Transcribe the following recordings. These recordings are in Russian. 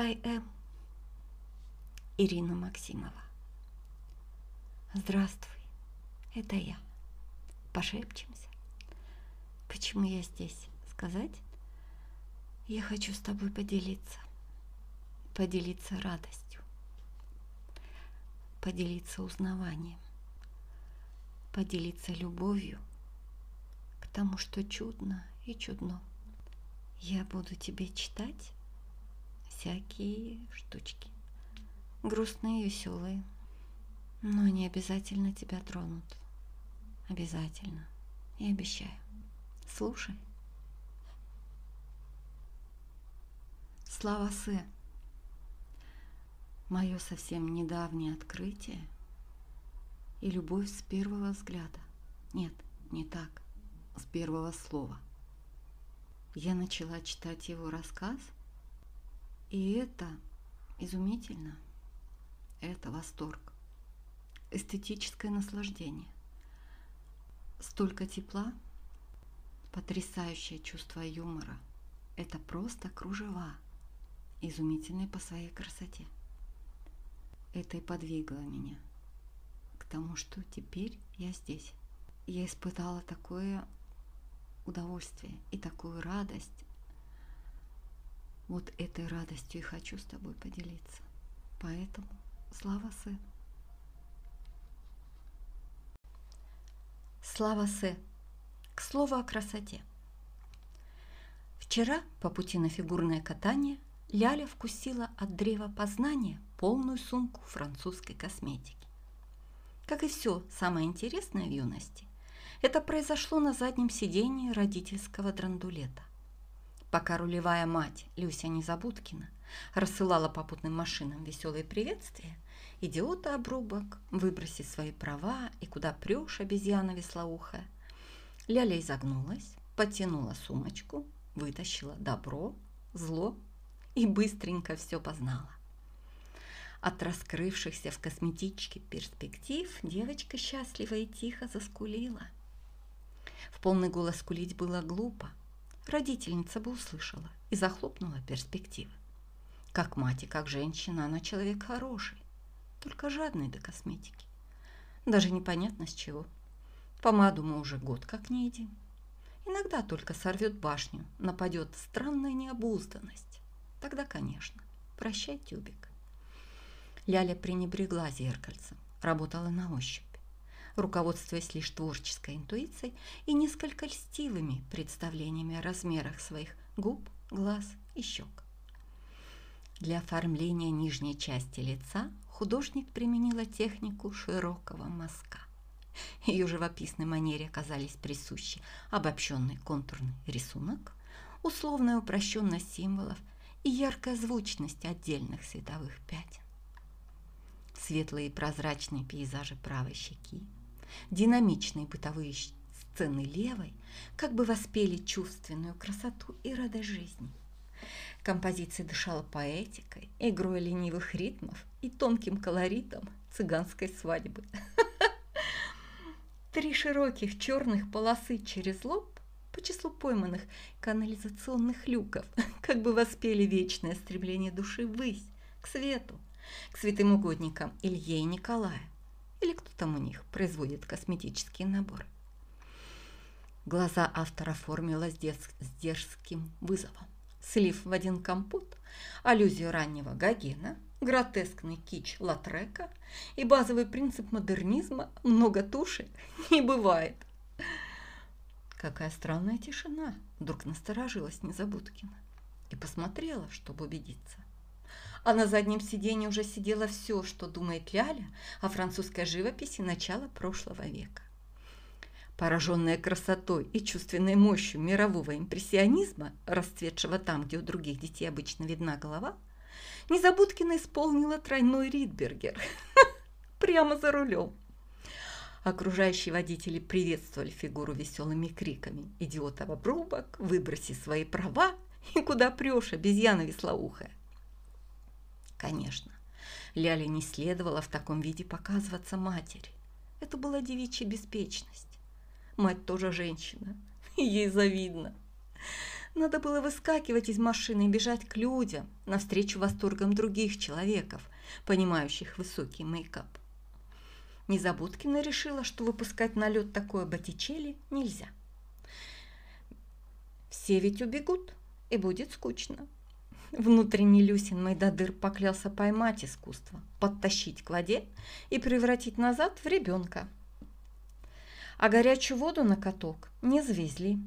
I am Ирина Максимова. Здравствуй, это я. Пошепчемся. Почему я здесь? Сказать? Я хочу с тобой поделиться. Поделиться радостью. Поделиться узнаванием. Поделиться любовью к тому, что чудно и чудно. Я буду тебе читать всякие штучки. Грустные и веселые. Но они обязательно тебя тронут. Обязательно. Я обещаю. Слушай. Слава Сэ. Мое совсем недавнее открытие и любовь с первого взгляда. Нет, не так, с первого слова. Я начала читать его рассказ, и это изумительно. Это восторг, эстетическое наслаждение. Столько тепла, потрясающее чувство юмора. Это просто кружева, изумительные по своей красоте. Это и подвигло меня к тому, что теперь я здесь. Я испытала такое удовольствие и такую радость. Вот этой радостью и хочу с тобой поделиться. Поэтому слава Сэ. Слава Сэ. К слову о красоте. Вчера по пути на фигурное катание Ляля вкусила от древа познания полную сумку французской косметики. Как и все самое интересное в юности, это произошло на заднем сидении родительского драндулета. Пока рулевая мать Люся Незабудкина рассылала попутным машинам веселые приветствия, идиота обрубок, выброси свои права и куда прешь, обезьяна веслоухая. Ляля изогнулась, потянула сумочку, вытащила добро, зло и быстренько все познала. От раскрывшихся в косметичке перспектив девочка счастливо и тихо заскулила – в полный голос скулить было глупо. Родительница бы услышала и захлопнула перспективы. Как мать и как женщина она человек хороший, только жадный до косметики. Даже непонятно с чего. Помаду мы уже год как не едим. Иногда только сорвет башню, нападет странная необузданность. Тогда, конечно, прощай, тюбик. Ляля пренебрегла зеркальцем, работала на ощупь руководствуясь лишь творческой интуицией и несколько льстивыми представлениями о размерах своих губ, глаз и щек. Для оформления нижней части лица художник применила технику широкого мазка. Ее живописной манере оказались присущи обобщенный контурный рисунок, условная упрощенность символов и яркая звучность отдельных световых пятен. Светлые прозрачные пейзажи правой щеки, Динамичные бытовые сцены левой как бы воспели чувственную красоту и радость жизни. Композиция дышала поэтикой, игрой ленивых ритмов и тонким колоритом цыганской свадьбы. Три широких черных полосы через лоб по числу пойманных канализационных люков как бы воспели вечное стремление души ввысь, к свету, к святым угодникам Илье и Николая или кто там у них производит косметические наборы. Глаза автора оформила с, дерз... с дерзким вызовом. Слив в один компот, аллюзию раннего Гогена, гротескный кич Латрека и базовый принцип модернизма «много туши не бывает». Какая странная тишина, вдруг насторожилась Незабудкина и посмотрела, чтобы убедиться а на заднем сиденье уже сидело все, что думает Ляля о французской живописи начала прошлого века. Пораженная красотой и чувственной мощью мирового импрессионизма, расцветшего там, где у других детей обычно видна голова, Незабудкина исполнила тройной Ридбергер прямо за рулем. Окружающие водители приветствовали фигуру веселыми криками «Идиотова обрубок! Выброси свои права! И куда прешь, обезьяна веслоухая!» Конечно, Ляле не следовало в таком виде показываться матери. Это была девичья беспечность. Мать тоже женщина, ей завидно. Надо было выскакивать из машины и бежать к людям, навстречу восторгам других человеков, понимающих высокий мейкап. Незабудкина решила, что выпускать на лед такое Боттичелли нельзя. Все ведь убегут, и будет скучно. Внутренний Люсин Майдадыр поклялся поймать искусство, подтащить к воде и превратить назад в ребенка. А горячую воду на каток не завезли.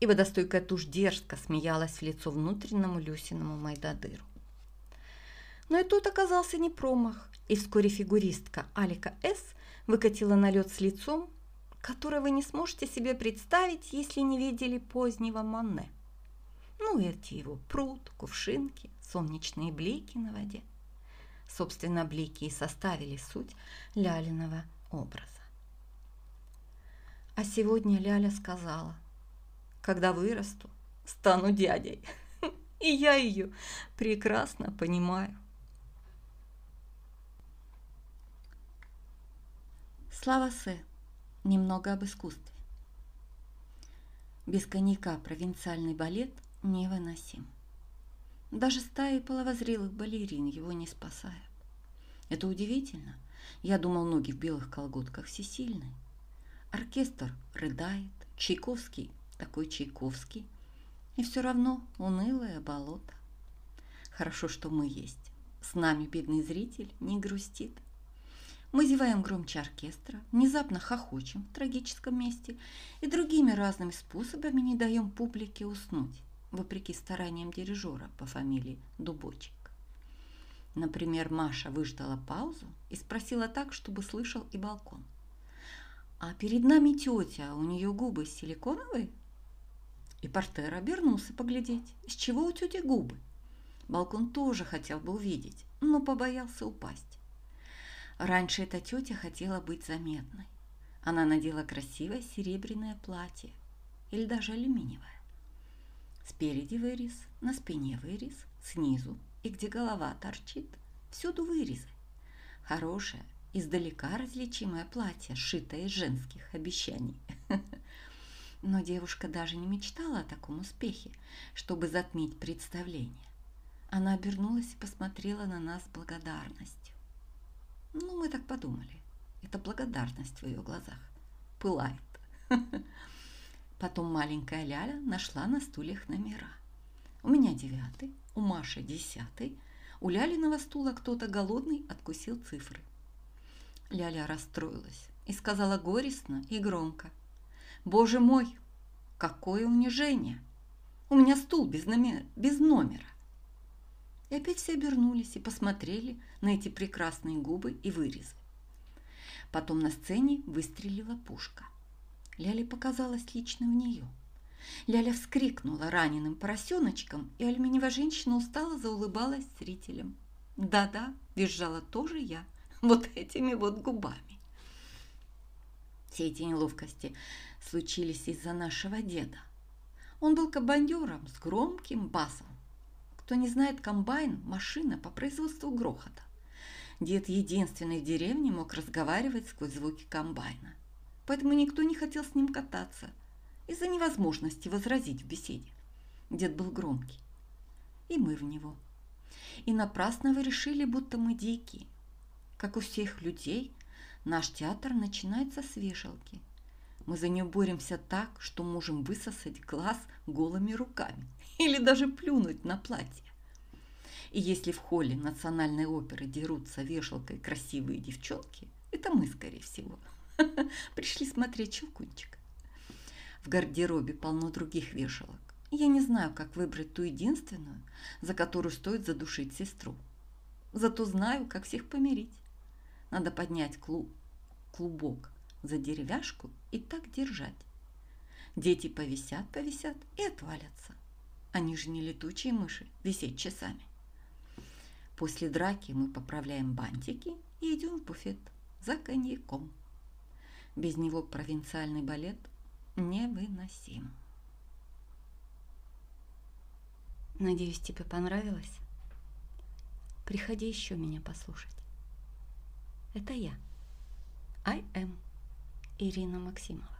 И водостойкая тушь дерзко смеялась в лицо внутреннему Люсиному Майдадыру. Но и тут оказался не промах, и вскоре фигуристка Алика С. выкатила на лед с лицом, которое вы не сможете себе представить, если не видели позднего Манне. Ну, эти его пруд, кувшинки, солнечные блики на воде. Собственно, блики и составили суть Лялиного образа. А сегодня Ляля сказала, когда вырасту, стану дядей. И я ее прекрасно понимаю. Слава Сэ. Немного об искусстве. Без коньяка провинциальный балет невыносим. Даже стаи половозрелых балерин его не спасают. Это удивительно. Я думал, ноги в белых колготках всесильны. Оркестр рыдает, Чайковский такой Чайковский. И все равно унылое болото. Хорошо, что мы есть. С нами бедный зритель не грустит. Мы зеваем громче оркестра, внезапно хохочем в трагическом месте и другими разными способами не даем публике уснуть, вопреки стараниям дирижера по фамилии Дубочек. Например, Маша выждала паузу и спросила так, чтобы слышал и балкон. «А перед нами тетя, у нее губы силиконовые?» И Портер обернулся поглядеть, из чего у тети губы. Балкон тоже хотел бы увидеть, но побоялся упасть. Раньше эта тетя хотела быть заметной. Она надела красивое серебряное платье или даже алюминиевое. Спереди вырез, на спине вырез, снизу и где голова торчит, всюду вырезы. Хорошее, издалека различимое платье, сшитое из женских обещаний. Но девушка даже не мечтала о таком успехе, чтобы затмить представление. Она обернулась и посмотрела на нас с благодарностью. Ну, мы так подумали. Это благодарность в ее глазах. Пылает. Потом маленькая Ляля нашла на стульях номера. У меня девятый, у Маши десятый. У Лялиного стула кто-то голодный откусил цифры. Ляля расстроилась и сказала горестно и громко. «Боже мой, какое унижение! У меня стул без номера. Без номера. И опять все обернулись и посмотрели на эти прекрасные губы и вырезы. Потом на сцене выстрелила пушка. Ляле показалось лично в нее. Ляля вскрикнула раненым поросеночком, и алюминиевая женщина устало заулыбалась зрителям. «Да-да», – визжала тоже я, вот этими вот губами. Все эти неловкости случились из-за нашего деда. Он был кабаньером с громким басом, кто не знает, комбайн – машина по производству грохота. Дед единственный в деревне мог разговаривать сквозь звуки комбайна. Поэтому никто не хотел с ним кататься из-за невозможности возразить в беседе. Дед был громкий. И мы в него. И напрасно вы решили, будто мы дикие. Как у всех людей, наш театр начинается с вешалки. Мы за нее боремся так, что можем высосать глаз голыми руками или даже плюнуть на платье. И если в холле национальной оперы дерутся вешалкой красивые девчонки, это мы, скорее всего, пришли смотреть «Щелкунчик». В гардеробе полно других вешалок. Я не знаю, как выбрать ту единственную, за которую стоит задушить сестру. Зато знаю, как всех помирить. Надо поднять клуб, клубок за деревяшку и так держать. Дети повисят, повисят и отвалятся. Они же не летучие мыши, висеть часами. После драки мы поправляем бантики и идем в буфет за коньяком. Без него провинциальный балет невыносим. Надеюсь, тебе понравилось? Приходи еще меня послушать. Это я. I am Ирина Максимова.